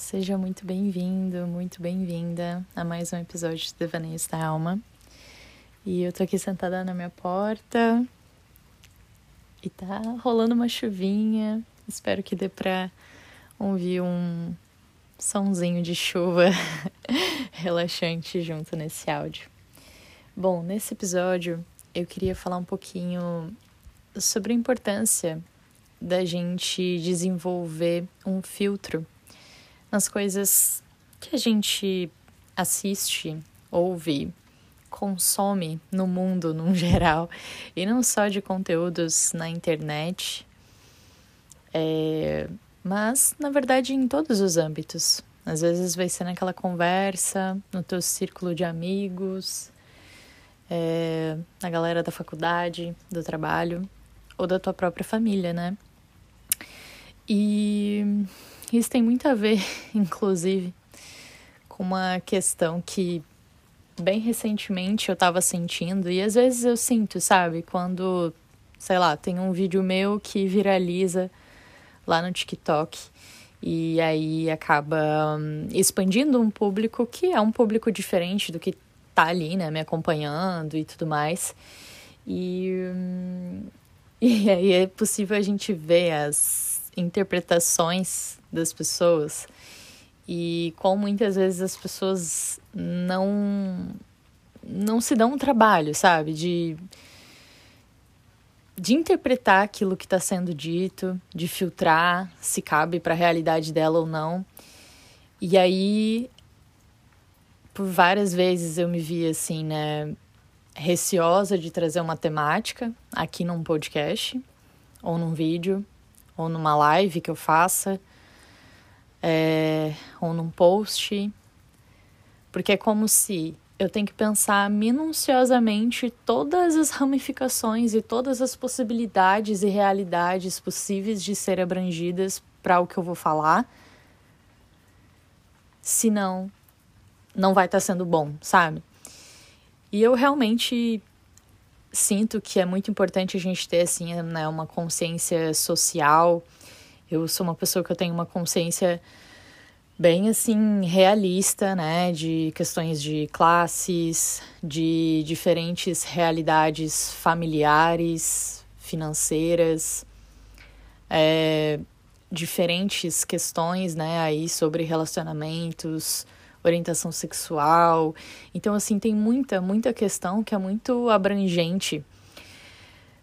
seja muito bem-vindo, muito bem-vinda a mais um episódio de Devaneios da Alma. E eu tô aqui sentada na minha porta e tá rolando uma chuvinha. Espero que dê pra ouvir um sonzinho de chuva relaxante junto nesse áudio. Bom, nesse episódio eu queria falar um pouquinho sobre a importância da gente desenvolver um filtro nas coisas que a gente assiste, ouve, consome no mundo num geral, e não só de conteúdos na internet, é, mas na verdade em todos os âmbitos. Às vezes vai ser naquela conversa, no teu círculo de amigos, é, na galera da faculdade, do trabalho, ou da tua própria família, né? E isso tem muito a ver, inclusive, com uma questão que bem recentemente eu tava sentindo, e às vezes eu sinto, sabe? Quando, sei lá, tem um vídeo meu que viraliza lá no TikTok. E aí acaba um, expandindo um público que é um público diferente do que tá ali, né, me acompanhando e tudo mais. E, hum, e aí é possível a gente ver as interpretações das pessoas. E como muitas vezes as pessoas não não se dão um trabalho, sabe, de de interpretar aquilo que está sendo dito, de filtrar se cabe para a realidade dela ou não. E aí, por várias vezes eu me vi assim, né, receosa de trazer uma temática aqui num podcast ou num vídeo, ou numa live que eu faça, é, ou num post, porque é como se eu tenho que pensar minuciosamente todas as ramificações e todas as possibilidades e realidades possíveis de ser abrangidas para o que eu vou falar. Senão, não vai estar tá sendo bom, sabe? E eu realmente sinto que é muito importante a gente ter assim, né, uma consciência social. Eu sou uma pessoa que eu tenho uma consciência bem assim realista, né, de questões de classes, de diferentes realidades familiares, financeiras, é, diferentes questões, né, aí sobre relacionamentos, orientação sexual. Então, assim, tem muita, muita questão que é muito abrangente.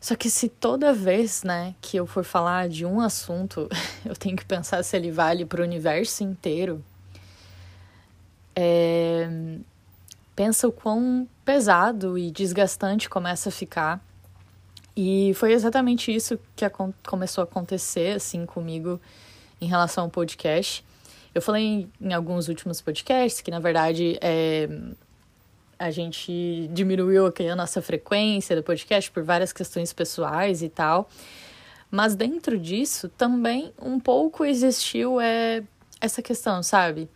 Só que se toda vez, né, que eu for falar de um assunto, eu tenho que pensar se ele vale para o universo inteiro, é... pensa o quão pesado e desgastante começa a ficar. E foi exatamente isso que começou a acontecer, assim, comigo em relação ao podcast. Eu falei em, alguns últimos podcasts que, na verdade, é, a gente diminuiu aqui a nossa frequência do podcast por várias questões pessoais e tal. Mas dentro disso também um pouco existiu é, essa questão, sabe?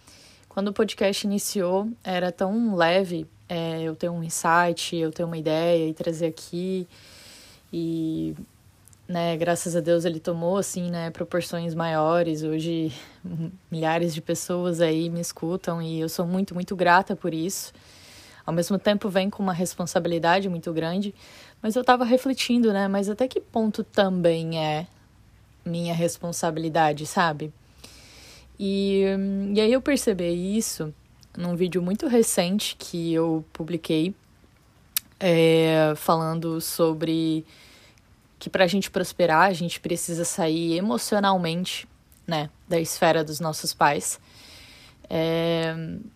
Quando o podcast iniciou, era tão leve é, eu ter um insight, eu ter uma ideia e trazer aqui. E né, graças a Deus ele tomou assim, né, proporções maiores. Hoje milhares de pessoas aí me escutam e eu sou muito, muito grata por isso. Ao mesmo tempo vem com uma responsabilidade muito grande, mas eu estava refletindo, né, mas até que ponto também é minha responsabilidade, sabe? E, e aí eu percebi isso num vídeo muito recente que eu publiquei é, falando sobre que para a gente prosperar, a gente precisa sair emocionalmente, né, da esfera dos nossos pais. É,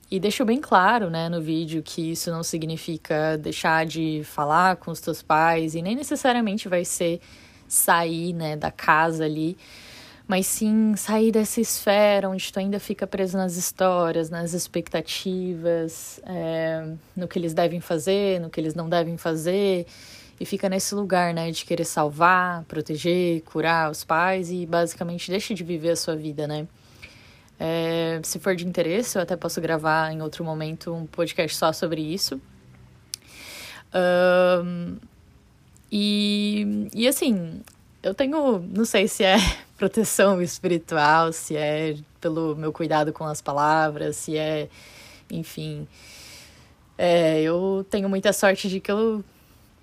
e deixo bem claro, né, no vídeo que isso não significa deixar de falar com os teus pais e nem necessariamente vai ser sair, né, da casa ali, mas sim sair dessa esfera onde tu ainda fica preso nas histórias, nas expectativas, é, no que eles devem fazer, no que eles não devem fazer e fica nesse lugar, né, de querer salvar, proteger, curar os pais e basicamente deixa de viver a sua vida, né? É, se for de interesse, eu até posso gravar em outro momento um podcast só sobre isso. Um, e, e assim, eu tenho, não sei se é proteção espiritual, se é pelo meu cuidado com as palavras, se é, enfim. É, eu tenho muita sorte de que eu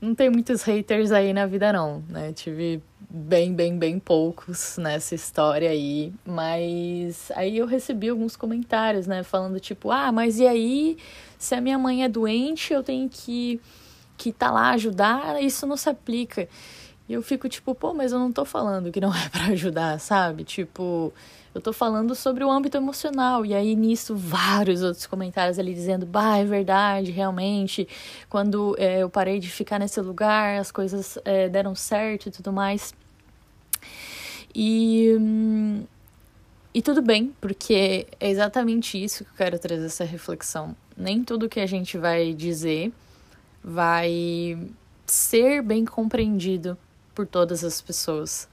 não tenho muitos haters aí na vida, não, né? Tive bem, bem, bem poucos nessa história aí. Mas aí eu recebi alguns comentários, né? Falando tipo, ah, mas e aí, se a minha mãe é doente, eu tenho que que tá lá ajudar, isso não se aplica. E eu fico tipo, pô, mas eu não tô falando que não é para ajudar, sabe? Tipo, eu tô falando sobre o âmbito emocional. E aí nisso, vários outros comentários ali dizendo, bah, é verdade, realmente. Quando é, eu parei de ficar nesse lugar, as coisas é, deram certo e tudo mais. E. Hum, e tudo bem, porque é exatamente isso que eu quero trazer essa reflexão. Nem tudo que a gente vai dizer vai ser bem compreendido por todas as pessoas.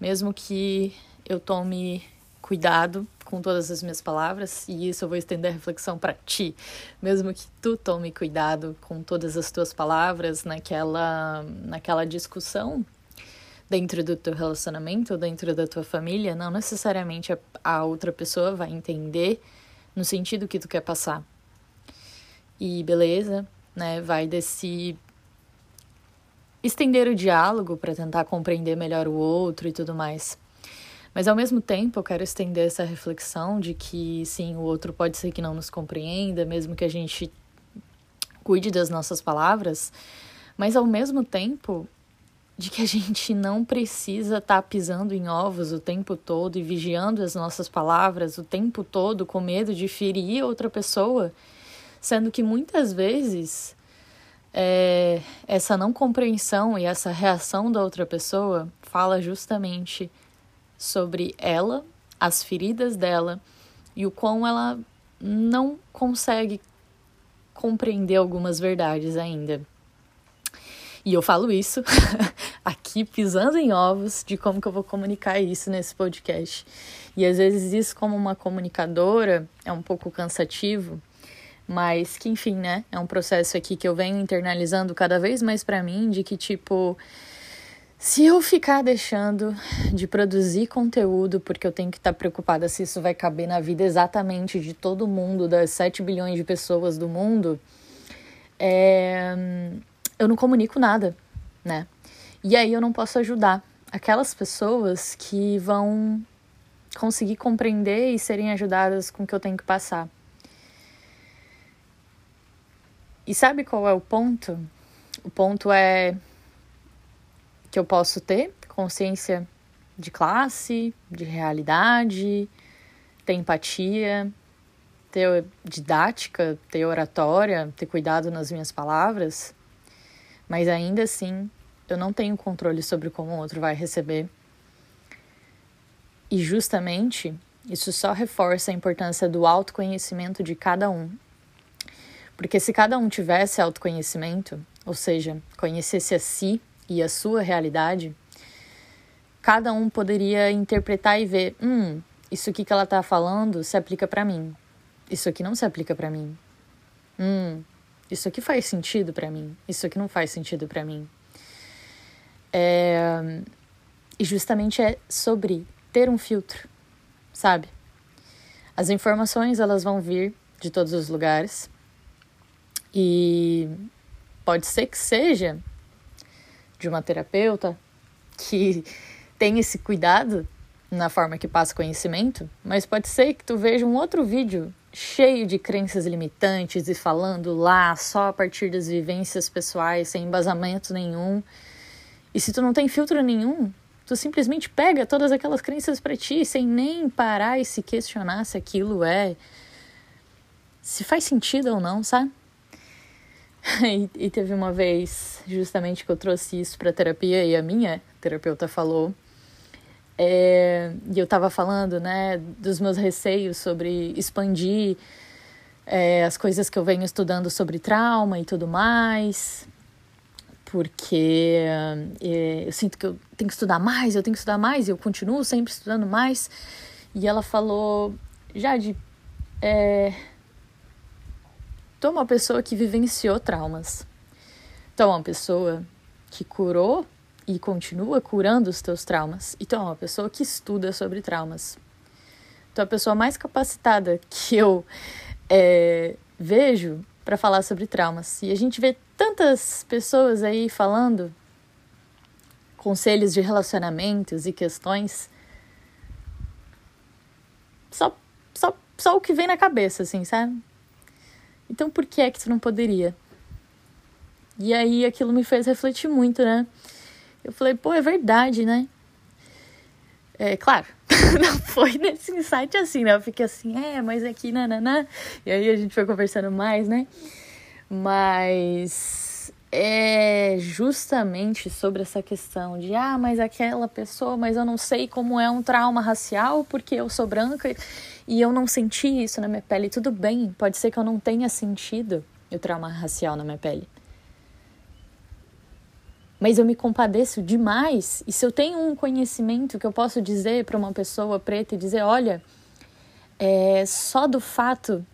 Mesmo que eu tome cuidado com todas as minhas palavras, e isso eu vou estender a reflexão para ti, mesmo que tu tome cuidado com todas as tuas palavras naquela, naquela discussão dentro do teu relacionamento, dentro da tua família, não necessariamente a, a outra pessoa vai entender no sentido que tu quer passar. E beleza, né? Vai desse estender o diálogo para tentar compreender melhor o outro e tudo mais. Mas ao mesmo tempo, eu quero estender essa reflexão de que sim, o outro pode ser que não nos compreenda, mesmo que a gente cuide das nossas palavras, mas ao mesmo tempo de que a gente não precisa estar tá pisando em ovos o tempo todo e vigiando as nossas palavras o tempo todo com medo de ferir outra pessoa, sendo que muitas vezes é, essa não compreensão e essa reação da outra pessoa fala justamente sobre ela, as feridas dela e o quão ela não consegue compreender algumas verdades ainda. E eu falo isso aqui pisando em ovos de como que eu vou comunicar isso nesse podcast. E às vezes isso como uma comunicadora é um pouco cansativo, mas que enfim, né? É um processo aqui que eu venho internalizando cada vez mais para mim de que tipo se eu ficar deixando de produzir conteúdo porque eu tenho que estar tá preocupada se isso vai caber na vida exatamente de todo mundo, das 7 bilhões de pessoas do mundo, é... eu não comunico nada, né? E aí eu não posso ajudar aquelas pessoas que vão conseguir compreender e serem ajudadas com o que eu tenho que passar. E sabe qual é o ponto? O ponto é que eu posso ter consciência de classe, de realidade, ter empatia, ter didática, ter oratória, ter cuidado nas minhas palavras, mas ainda assim eu não tenho controle sobre como o outro vai receber. E justamente isso só reforça a importância do autoconhecimento de cada um. Porque se cada um tivesse autoconhecimento, ou seja, conhecesse a si e a sua realidade, cada um poderia interpretar e ver, hum, isso aqui que ela está falando se aplica para mim. Isso aqui não se aplica para mim. Hum, isso aqui faz sentido para mim. Isso aqui não faz sentido para mim. É... E justamente é sobre ter um filtro, sabe? As informações elas vão vir de todos os lugares e pode ser que seja de uma terapeuta que tem esse cuidado na forma que passa conhecimento, mas pode ser que tu veja um outro vídeo cheio de crenças limitantes e falando lá só a partir das vivências pessoais, sem embasamento nenhum. E se tu não tem filtro nenhum, tu simplesmente pega todas aquelas crenças para ti sem nem parar e se questionar se aquilo é se faz sentido ou não, sabe? e, e teve uma vez, justamente, que eu trouxe isso para terapia e a minha terapeuta falou. É, e eu estava falando, né, dos meus receios sobre expandir é, as coisas que eu venho estudando sobre trauma e tudo mais, porque é, eu sinto que eu tenho que estudar mais, eu tenho que estudar mais, e eu continuo sempre estudando mais. E ela falou, Jade, é, É uma pessoa que vivenciou traumas. É uma pessoa que curou e continua curando os teus traumas. E é uma pessoa que estuda sobre traumas. É a pessoa mais capacitada que eu é, vejo para falar sobre traumas. E a gente vê tantas pessoas aí falando conselhos de relacionamentos e questões. Só, só, só o que vem na cabeça, assim, sabe? Então por que é que tu não poderia? E aí aquilo me fez refletir muito, né? Eu falei, pô, é verdade, né? É claro, não foi nesse insight assim, né? Eu fiquei assim, é, mas aqui, nananã. E aí a gente foi conversando mais, né? Mas é justamente sobre essa questão de, ah, mas aquela pessoa, mas eu não sei como é um trauma racial porque eu sou branca e eu não senti isso na minha pele. Tudo bem, pode ser que eu não tenha sentido o trauma racial na minha pele. Mas eu me compadeço demais. E se eu tenho um conhecimento que eu posso dizer para uma pessoa preta e dizer: olha, é só do fato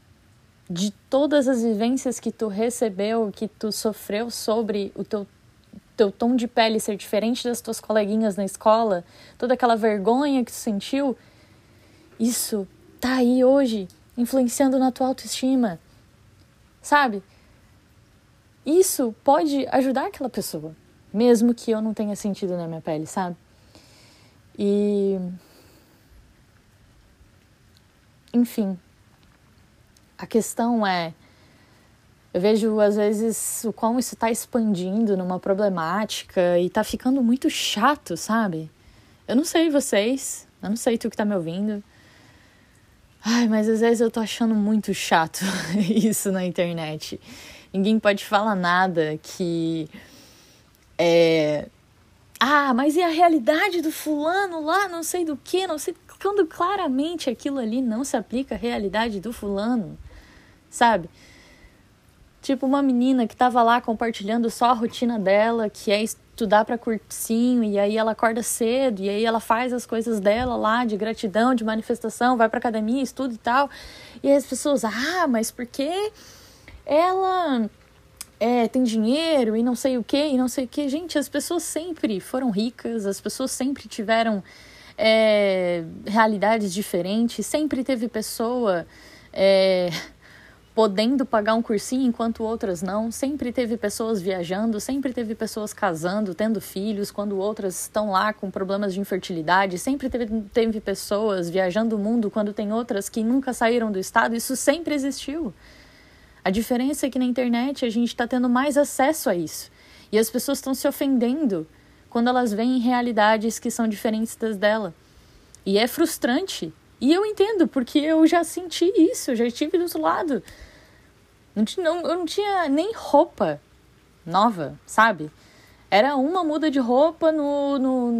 de todas as vivências que tu recebeu, que tu sofreu sobre o teu teu tom de pele ser diferente das tuas coleguinhas na escola, toda aquela vergonha que tu sentiu, isso tá aí hoje, influenciando na tua autoestima. Sabe? Isso pode ajudar aquela pessoa, mesmo que eu não tenha sentido na minha pele, sabe? E. Enfim. A questão é. Eu vejo às vezes o quão isso está expandindo numa problemática e tá ficando muito chato, sabe? Eu não sei vocês, eu não sei tu que tá me ouvindo, Ai, mas às vezes eu tô achando muito chato isso na internet. Ninguém pode falar nada que é. Ah, mas e a realidade do fulano lá, não sei do que, não sei. Quando claramente aquilo ali não se aplica à realidade do fulano, sabe? Tipo, uma menina que tava lá compartilhando só a rotina dela, que é estudar para cursinho e aí ela acorda cedo e aí ela faz as coisas dela lá de gratidão, de manifestação, vai para academia, estuda e tal. E as pessoas, ah, mas por que ela é, tem dinheiro e não sei o que e não sei o que. Gente, as pessoas sempre foram ricas, as pessoas sempre tiveram é, realidades diferentes, sempre teve pessoa. É, podendo pagar um cursinho enquanto outras não. Sempre teve pessoas viajando, sempre teve pessoas casando, tendo filhos, quando outras estão lá com problemas de infertilidade. Sempre teve, teve pessoas viajando o mundo quando tem outras que nunca saíram do estado. Isso sempre existiu. A diferença é que na internet a gente está tendo mais acesso a isso. E as pessoas estão se ofendendo quando elas veem realidades que são diferentes das dela. E é frustrante. E eu entendo, porque eu já senti isso, eu já estive do outro lado. Não, não, eu não tinha nem roupa nova, sabe? Era uma muda de roupa no, no,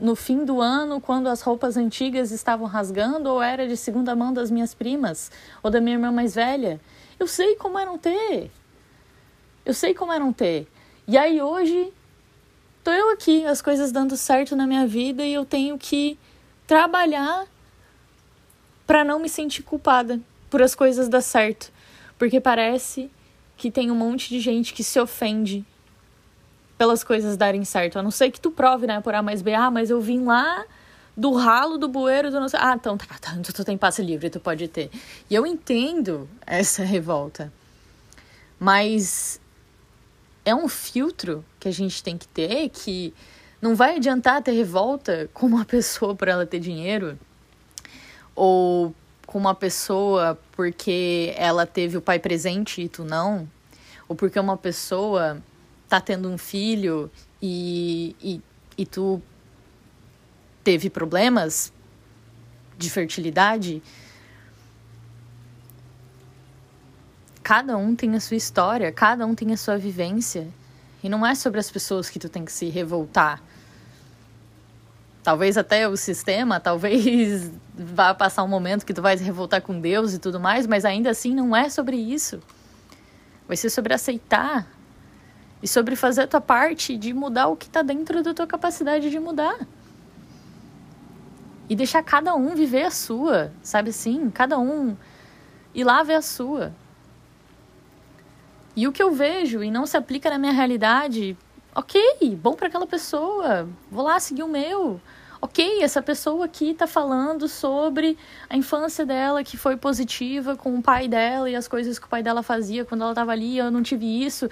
no fim do ano, quando as roupas antigas estavam rasgando, ou era de segunda mão das minhas primas, ou da minha irmã mais velha. Eu sei como é não ter. Eu sei como é não ter. E aí hoje, tô eu aqui, as coisas dando certo na minha vida e eu tenho que trabalhar para não me sentir culpada por as coisas dar certo. Porque parece que tem um monte de gente que se ofende pelas coisas darem certo. A não ser que tu prove, né, por A mais B. Ah, mas eu vim lá do ralo do bueiro do não sei. Ah, então tá, tá, tu tem passe livre, tu pode ter. E eu entendo essa revolta. Mas é um filtro que a gente tem que ter que não vai adiantar ter revolta com uma pessoa por ela ter dinheiro ou com uma pessoa porque ela teve o pai presente e tu não, ou porque uma pessoa tá tendo um filho e, e, e tu teve problemas de fertilidade. Cada um tem a sua história, cada um tem a sua vivência. E não é sobre as pessoas que tu tem que se revoltar talvez até o sistema, talvez vá passar um momento que tu vai se revoltar com Deus e tudo mais, mas ainda assim não é sobre isso. Vai ser sobre aceitar e sobre fazer a tua parte de mudar o que está dentro da tua capacidade de mudar. E deixar cada um viver a sua, sabe assim? Cada um ir lá ver a sua. E o que eu vejo e não se aplica na minha realidade Ok, bom para aquela pessoa. Vou lá seguir o meu. Ok, essa pessoa aqui tá falando sobre a infância dela que foi positiva com o pai dela e as coisas que o pai dela fazia quando ela tava ali, eu não tive isso.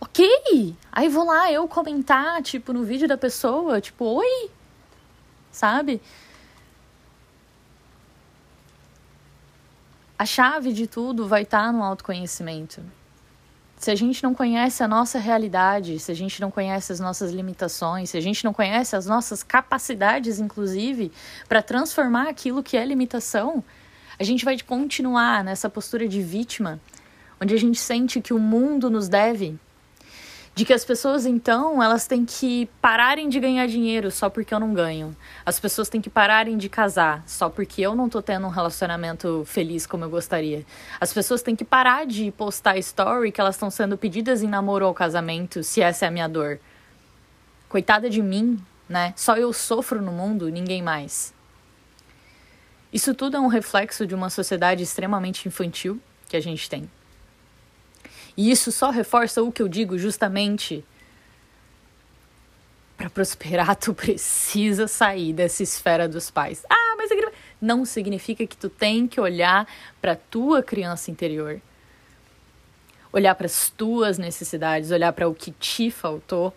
Ok! Aí vou lá eu comentar, tipo, no vídeo da pessoa, tipo, oi! Sabe? A chave de tudo vai estar tá no autoconhecimento. Se a gente não conhece a nossa realidade, se a gente não conhece as nossas limitações, se a gente não conhece as nossas capacidades, inclusive, para transformar aquilo que é limitação, a gente vai continuar nessa postura de vítima, onde a gente sente que o mundo nos deve de que as pessoas então elas têm que pararem de ganhar dinheiro só porque eu não ganho. As pessoas têm que pararem de casar só porque eu não tô tendo um relacionamento feliz como eu gostaria. As pessoas têm que parar de postar story que elas estão sendo pedidas em namoro ou casamento, se essa é a minha dor. Coitada de mim, né? Só eu sofro no mundo, ninguém mais. Isso tudo é um reflexo de uma sociedade extremamente infantil que a gente tem. E isso só reforça o que eu digo justamente. Para prosperar, tu precisa sair dessa esfera dos pais. Ah, mas não significa que tu tem que olhar para tua criança interior. Olhar para as tuas necessidades, olhar para o que te faltou,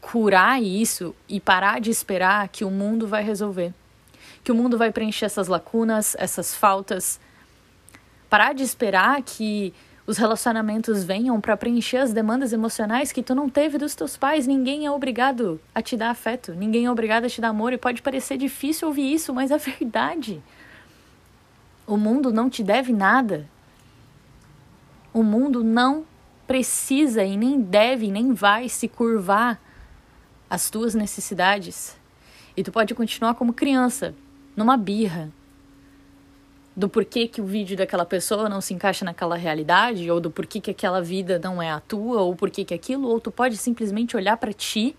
curar isso e parar de esperar que o mundo vai resolver. Que o mundo vai preencher essas lacunas, essas faltas. Parar de esperar que os relacionamentos venham para preencher as demandas emocionais que tu não teve dos teus pais. Ninguém é obrigado a te dar afeto, ninguém é obrigado a te dar amor e pode parecer difícil ouvir isso, mas é verdade. O mundo não te deve nada. O mundo não precisa e nem deve, nem vai se curvar às tuas necessidades. E tu pode continuar como criança, numa birra, do porquê que o vídeo daquela pessoa não se encaixa naquela realidade, ou do porquê que aquela vida não é a tua, ou porquê que aquilo, ou tu pode simplesmente olhar para ti,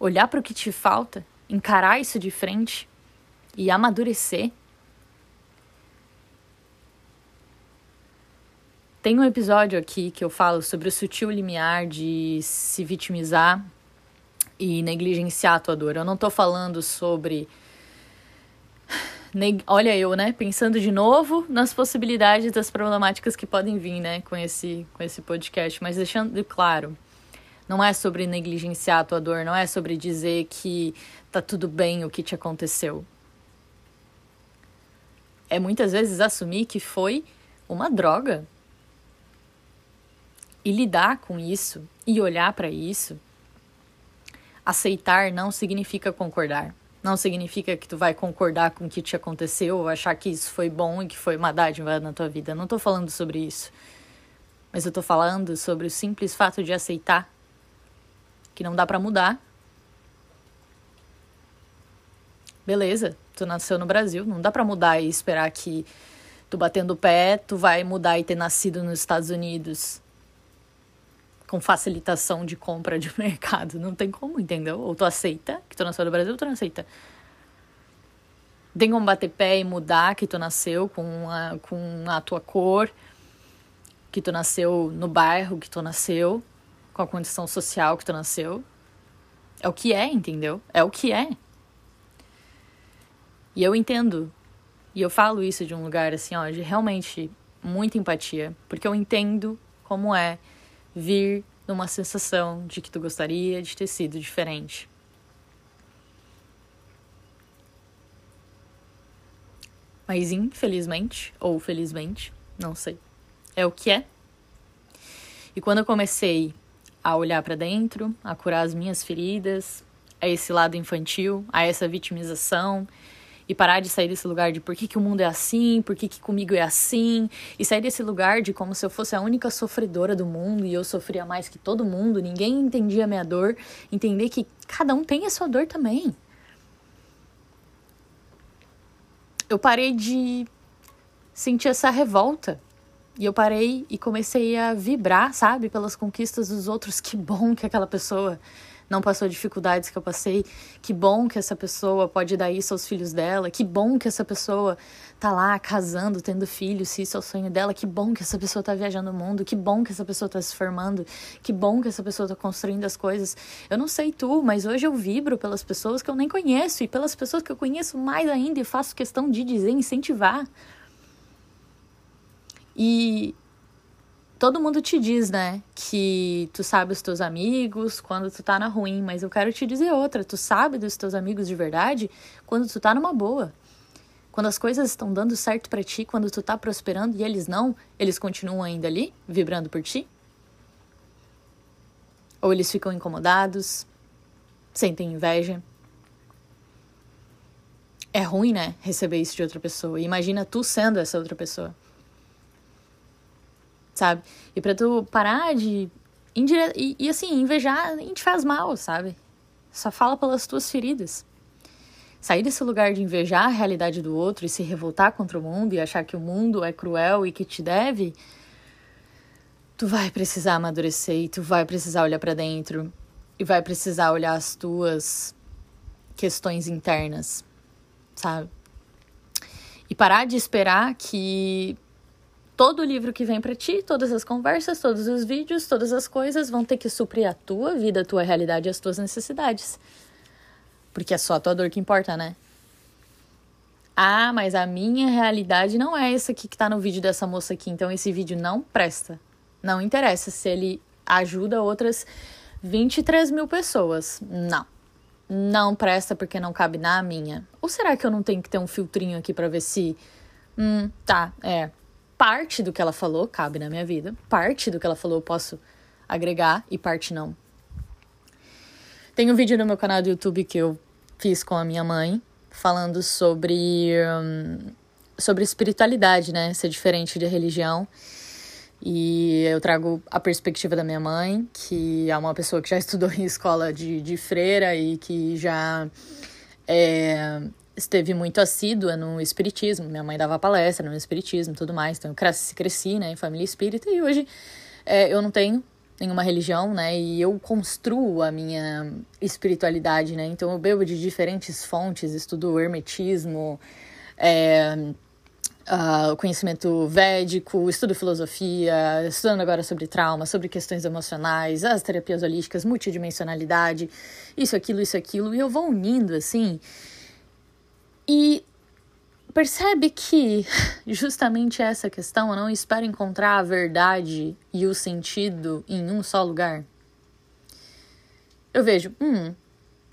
olhar para o que te falta, encarar isso de frente e amadurecer. Tem um episódio aqui que eu falo sobre o sutil limiar de se vitimizar e negligenciar a tua dor. Eu não tô falando sobre olha eu, né, pensando de novo nas possibilidades das problemáticas que podem vir, né, com esse, com esse podcast, mas deixando claro, não é sobre negligenciar a tua dor, não é sobre dizer que tá tudo bem o que te aconteceu. É muitas vezes assumir que foi uma droga. E lidar com isso e olhar para isso. Aceitar não significa concordar. Não significa que tu vai concordar com o que te aconteceu ou achar que isso foi bom e que foi uma dádiva na tua vida. não tô falando sobre isso. Mas eu tô falando sobre o simples fato de aceitar que não dá para mudar. Beleza, tu nasceu no Brasil, não dá para mudar e esperar que tu batendo o pé, tu vai mudar e ter nascido nos Estados Unidos com facilitação de compra de mercado. Não tem como, entendeu? Ou tu aceita que tu nasceu no Brasil ou tu não aceita. Tem como bater pé e mudar que tu nasceu com a, com a tua cor, que tu nasceu no bairro que tu nasceu, com a condição social que tu nasceu. É o que é, entendeu? É o que é. E eu entendo. E eu falo isso de um lugar assim, ó, de realmente muita empatia, porque eu entendo como é vir numa sensação de que tu gostaria de ter sido diferente. Mas infelizmente, ou felizmente, não sei, é o que é. E quando eu comecei a olhar para dentro, a curar as minhas feridas, a esse lado infantil, a essa vitimização e parar de sair desse lugar de por que, que o mundo é assim, por que, que comigo é assim, e sair desse lugar de como se eu fosse a única sofredora do mundo e eu sofria mais que todo mundo, ninguém entendia a minha dor, entender que cada um tem a sua dor também. Eu parei de sentir essa revolta. E eu parei e comecei a vibrar, sabe, pelas conquistas dos outros. Que bom que aquela pessoa não passou dificuldades que eu passei. Que bom que essa pessoa pode dar isso aos filhos dela. Que bom que essa pessoa tá lá casando, tendo filhos, se isso é o sonho dela. Que bom que essa pessoa tá viajando o mundo. Que bom que essa pessoa tá se formando. Que bom que essa pessoa tá construindo as coisas. Eu não sei tu, mas hoje eu vibro pelas pessoas que eu nem conheço e pelas pessoas que eu conheço mais ainda e faço questão de dizer, incentivar. E todo mundo te diz, né, que tu sabe os teus amigos quando tu tá na ruim, mas eu quero te dizer outra, tu sabe dos teus amigos de verdade quando tu tá numa boa. Quando as coisas estão dando certo para ti, quando tu tá prosperando e eles não, eles continuam ainda ali, vibrando por ti? Ou eles ficam incomodados, sentem inveja? É ruim, né, receber isso de outra pessoa. Imagina tu sendo essa outra pessoa sabe? E pra tu parar de. Indire... E, e assim, invejar nem te faz mal, sabe? Só fala pelas tuas feridas. Sair desse lugar de invejar a realidade do outro e se revoltar contra o mundo e achar que o mundo é cruel e que te deve, tu vai precisar amadurecer e tu vai precisar olhar para dentro e vai precisar olhar as tuas questões internas, sabe? E parar de esperar que todo livro que vem para ti, todas as conversas, todos os vídeos, todas as coisas vão ter que suprir a tua vida, a tua realidade e as tuas necessidades. Porque é só a tua dor que importa, né? Ah, mas a minha realidade não é essa aqui que tá no vídeo dessa moça aqui, então esse vídeo não presta. Não interessa se ele ajuda outras 23 mil pessoas. Não. Não presta porque não cabe na minha. Ou será que eu não tenho que ter um filtrinho aqui para ver se. Hum, tá, é parte do que ela falou cabe na minha vida, parte do que ela falou eu posso agregar e parte não. Tem um vídeo no meu canal do YouTube que eu fiz com a minha mãe falando sobre um, sobre espiritualidade, né? Ser diferente de religião. E eu trago a perspectiva da minha mãe, que é uma pessoa que já estudou em escola de, de freira e que já é, esteve muito assídua no espiritismo. Minha mãe dava palestra no espiritismo tudo mais. Então eu cresci, cresci né, em família espírita e hoje é, eu não tenho nenhuma religião, né? E eu construo a minha espiritualidade, né? Então eu bebo de diferentes fontes, estudo hermetismo, é, uh, conhecimento védico, estudo filosofia, estudando agora sobre trauma, sobre questões emocionais, as terapias holísticas, multidimensionalidade, isso, aquilo, isso, aquilo. E eu vou unindo, assim, e percebe que justamente essa questão, eu não espero encontrar a verdade e o sentido em um só lugar. Eu vejo, hum,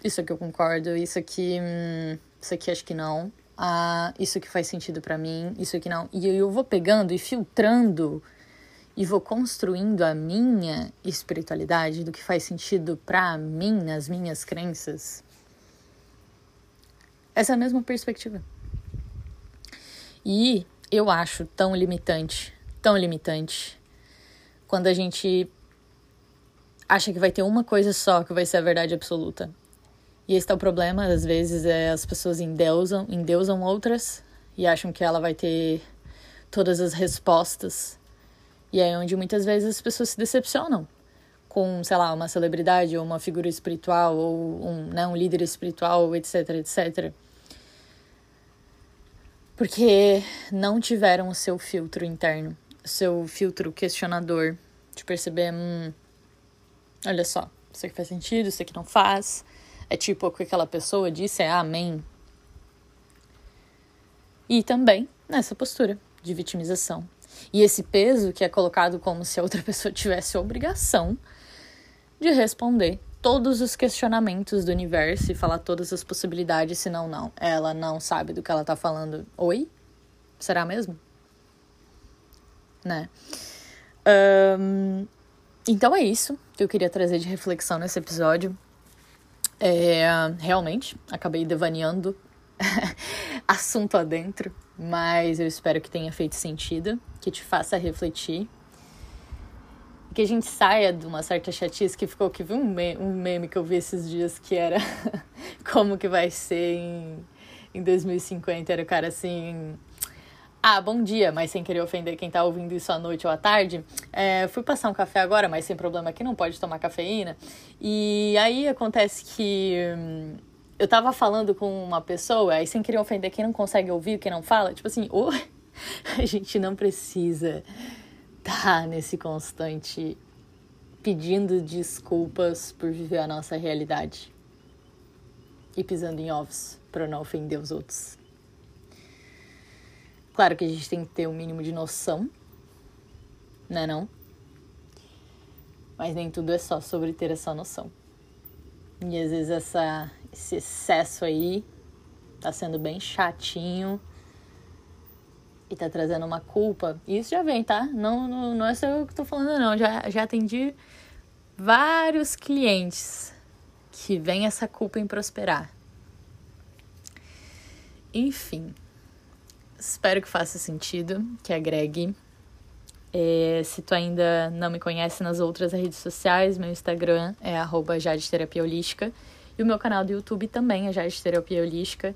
isso aqui eu concordo, isso aqui, hum, isso aqui acho que não. Ah, isso aqui faz sentido para mim, isso aqui não. E eu vou pegando e filtrando e vou construindo a minha espiritualidade do que faz sentido para mim nas minhas crenças essa mesma perspectiva. E eu acho tão limitante, tão limitante, quando a gente acha que vai ter uma coisa só que vai ser a verdade absoluta. E esse é o problema, às vezes é as pessoas endeusam, endeusam outras e acham que ela vai ter todas as respostas. E é onde muitas vezes as pessoas se decepcionam com, sei lá, uma celebridade ou uma figura espiritual ou um, né, um líder espiritual, etc, etc porque não tiveram o seu filtro interno, o seu filtro questionador de perceber, hum, olha só, isso aqui faz sentido, isso aqui não faz. É tipo o que aquela pessoa disse, é amém. E também nessa postura de vitimização. E esse peso que é colocado como se a outra pessoa tivesse a obrigação de responder todos os questionamentos do universo e falar todas as possibilidades, senão não. Ela não sabe do que ela tá falando. Oi? Será mesmo? Né? Um, então é isso que eu queria trazer de reflexão nesse episódio. É, realmente, acabei devaneando assunto adentro, mas eu espero que tenha feito sentido, que te faça refletir que a gente saia de uma certa chatice que ficou que um, me um meme que eu vi esses dias que era como que vai ser em, em 2050 era o cara assim Ah, bom dia, mas sem querer ofender quem tá ouvindo isso à noite ou à tarde. É, fui passar um café agora, mas sem problema aqui, não pode tomar cafeína. E aí acontece que hum, eu tava falando com uma pessoa, aí sem querer ofender quem não consegue ouvir, quem não fala, tipo assim, oh, a gente não precisa tá nesse constante pedindo desculpas por viver a nossa realidade e pisando em ovos para não ofender os outros. Claro que a gente tem que ter um mínimo de noção, né não? Mas nem tudo é só sobre ter essa noção. E às vezes essa, esse excesso aí tá sendo bem chatinho e tá trazendo uma culpa. Isso já vem, tá? Não, não, não é só eu que tô falando, não. Já, já atendi vários clientes que vem essa culpa em prosperar. Enfim, Espero que faça sentido, que agregue. É, se tu ainda não me conhece nas outras redes sociais, meu Instagram é arroba Holística. E o meu canal do YouTube também é Jade Terapia Holística.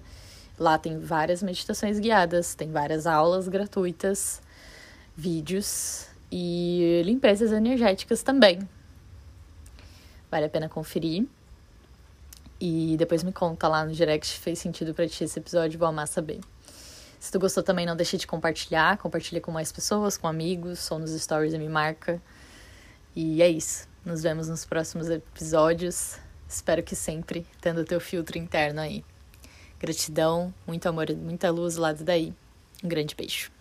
Lá tem várias meditações guiadas, tem várias aulas gratuitas, vídeos e limpezas energéticas também. Vale a pena conferir. E depois me conta lá no direct se fez sentido para ti esse episódio, vou amar saber. Se tu gostou também, não deixe de compartilhar. Compartilha com mais pessoas, com amigos, ou nos stories e me marca. E é isso. Nos vemos nos próximos episódios. Espero que sempre tendo o teu filtro interno aí. Gratidão, muito amor, muita luz lá daí. Um grande beijo.